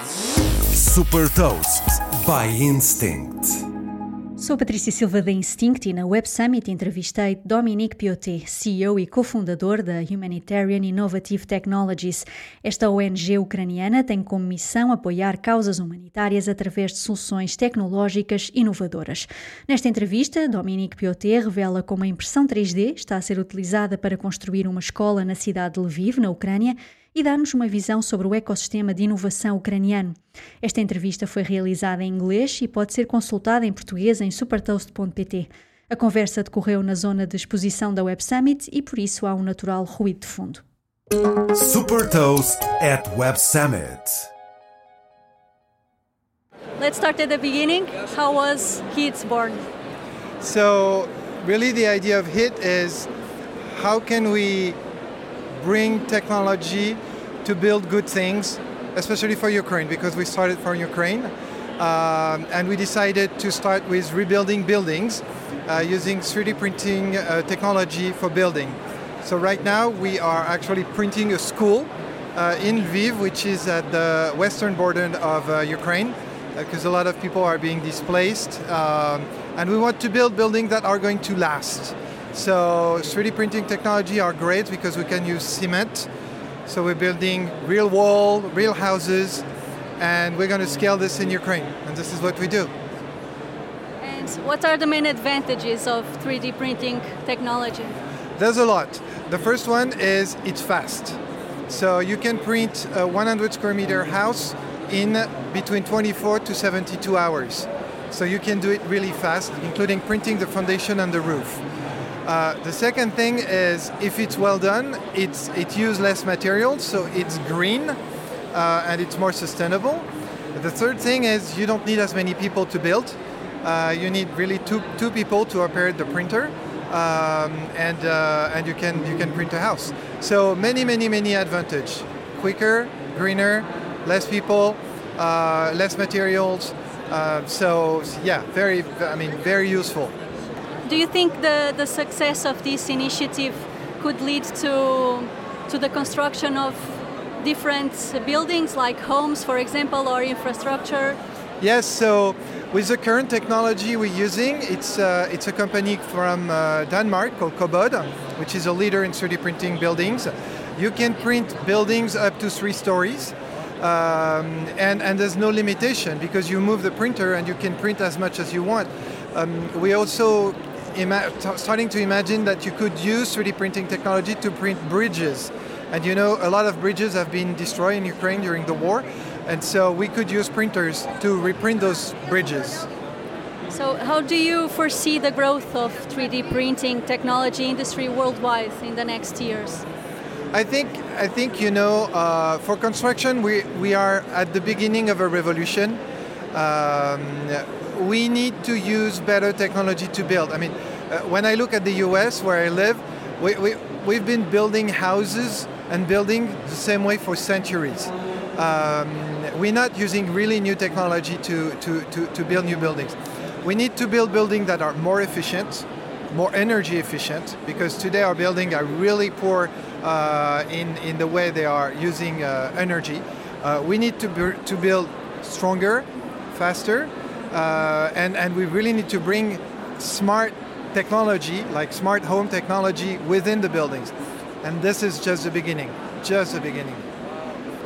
Super Toast by Instinct. Sou Patrícia Silva da Instinct e na Web Summit entrevistei Dominique Pioté, CEO e cofundador da Humanitarian Innovative Technologies. Esta ONG ucraniana tem como missão apoiar causas humanitárias através de soluções tecnológicas inovadoras. Nesta entrevista, Dominique Pioté revela como a impressão 3D está a ser utilizada para construir uma escola na cidade de Lviv, na Ucrânia, e dar-nos uma visão sobre o ecossistema de inovação ucraniano. Esta entrevista foi realizada em inglês e pode ser consultada em português em supertoast.pt. A conversa decorreu na zona de exposição da Web Summit e por isso há um natural ruído de fundo. Super Toast at Web Summit. Let's start at the beginning. How was HIT born? So, really, the idea of HIT is how can we bring technology to build good things, especially for Ukraine, because we started from Ukraine. Um, and we decided to start with rebuilding buildings uh, using 3D printing uh, technology for building. So right now we are actually printing a school uh, in Lviv, which is at the western border of uh, Ukraine, because a lot of people are being displaced. Um, and we want to build buildings that are going to last. So 3D printing technology are great because we can use cement. So we're building real wall, real houses, and we're going to scale this in Ukraine. And this is what we do. And what are the main advantages of 3D printing technology? There's a lot. The first one is it's fast. So you can print a 100 square meter house in between 24 to 72 hours. So you can do it really fast, including printing the foundation and the roof. Uh, the second thing is if it's well done, it's it uses less materials, so it's green uh, and it's more sustainable. The third thing is you don't need as many people to build. Uh, you need really two two people to operate the printer, um, and uh, and you can you can print a house. So many many many advantage. Quicker, greener, less people, uh, less materials. So yeah, very I mean very useful. Do you think the, the success of this initiative could lead to, to the construction of different buildings like homes, for example, or infrastructure? Yes, so with the current technology we're using, it's, uh, it's a company from uh, Denmark called Cobod, which is a leader in 3D printing buildings. You can print buildings up to three stories. Um, and, and there's no limitation because you move the printer and you can print as much as you want. Um, we also ima- starting to imagine that you could use 3D printing technology to print bridges. And you know, a lot of bridges have been destroyed in Ukraine during the war, and so we could use printers to reprint those bridges. So, how do you foresee the growth of 3D printing technology industry worldwide in the next years? I think I think you know uh, for construction we we are at the beginning of a revolution. Um, we need to use better technology to build. I mean, uh, when I look at the U.S. where I live, we, we we've been building houses and building the same way for centuries. Um, we're not using really new technology to, to, to, to build new buildings. We need to build buildings that are more efficient, more energy efficient, because today our buildings are really poor uh, in, in the way they are using uh, energy. Uh, we need to, to build stronger, faster, uh, and, and we really need to bring smart technology, like smart home technology, within the buildings. And this is just the beginning, just the beginning.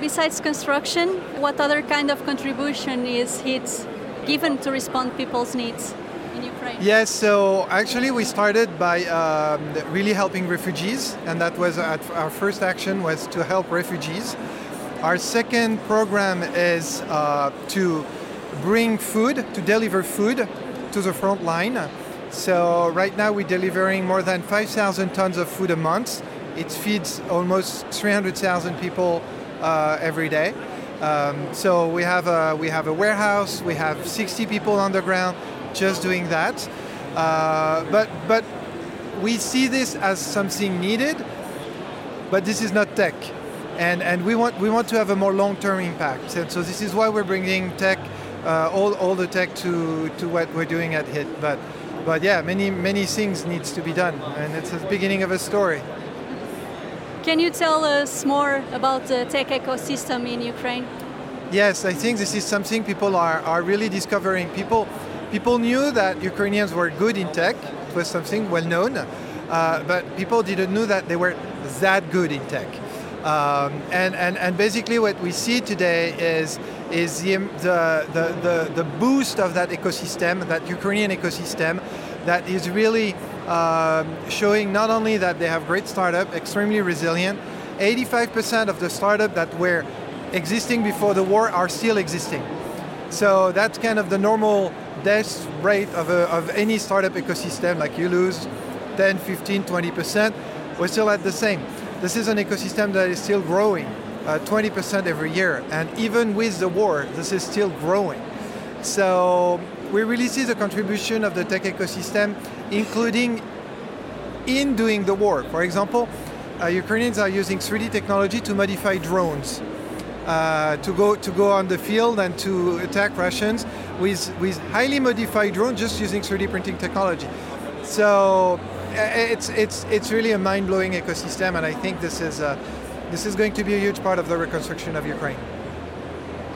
Besides construction, what other kind of contribution is HIT given to respond people's needs in Ukraine? Yes, so actually we started by um, really helping refugees, and that was our first action was to help refugees. Our second program is uh, to bring food, to deliver food to the front line. So right now we're delivering more than 5,000 tons of food a month. It feeds almost 300,000 people uh, every day. Um, so we have a we have a warehouse. We have 60 people on the ground just doing that. Uh, but but we see this as something needed. But this is not tech, and and we want we want to have a more long-term impact. And so this is why we're bringing tech, uh, all all the tech to to what we're doing at HIT. But but yeah, many many things needs to be done, and it's the beginning of a story. Can you tell us more about the tech ecosystem in Ukraine? Yes, I think this is something people are, are really discovering. People, people knew that Ukrainians were good in tech. It was something well known, uh, but people didn't know that they were that good in tech. Um, and, and, and basically what we see today is, is the, the, the, the, boost of that ecosystem, that Ukrainian ecosystem, that is really um, showing not only that they have great startup, extremely resilient, 85% of the startup that were existing before the war are still existing. So that's kind of the normal death rate of, a, of any startup ecosystem, like you lose 10, 15, 20%, we're still at the same. This is an ecosystem that is still growing, uh, 20% every year, and even with the war, this is still growing. So we really see the contribution of the tech ecosystem, including in doing the war. For example, uh, Ukrainians are using 3D technology to modify drones. Uh, to go to go on the field and to attack Russians with with highly modified drones just using 3D printing technology. So it's it's it's really a mind-blowing ecosystem, and I think this is this is going to be a huge part of the reconstruction of Ukraine.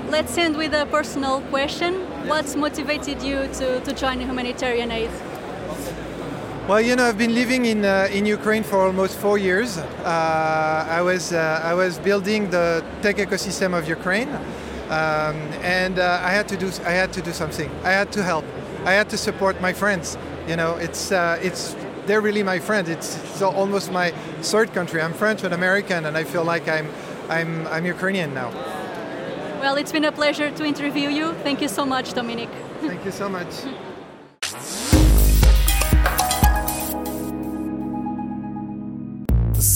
Let's end with a personal question. Yes. What's motivated you to, to join humanitarian aid? Well, you know, I've been living in uh, in Ukraine for almost four years. Uh, I was uh, I was building the tech ecosystem of Ukraine, um, and uh, I had to do I had to do something. I had to help. I had to support my friends. You know, it's uh, it's they're really my friends. It's, it's, almost my third country. I'm French and American, and I feel like I'm I'm I'm Ukrainian now. Well, it's been a pleasure to interview you. Thank you so much, Dominic. Thank you so much.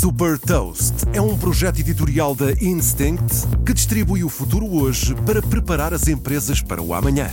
Super Toast é um projeto editorial da Instinct que distribui o futuro hoje para preparar as empresas para o amanhã.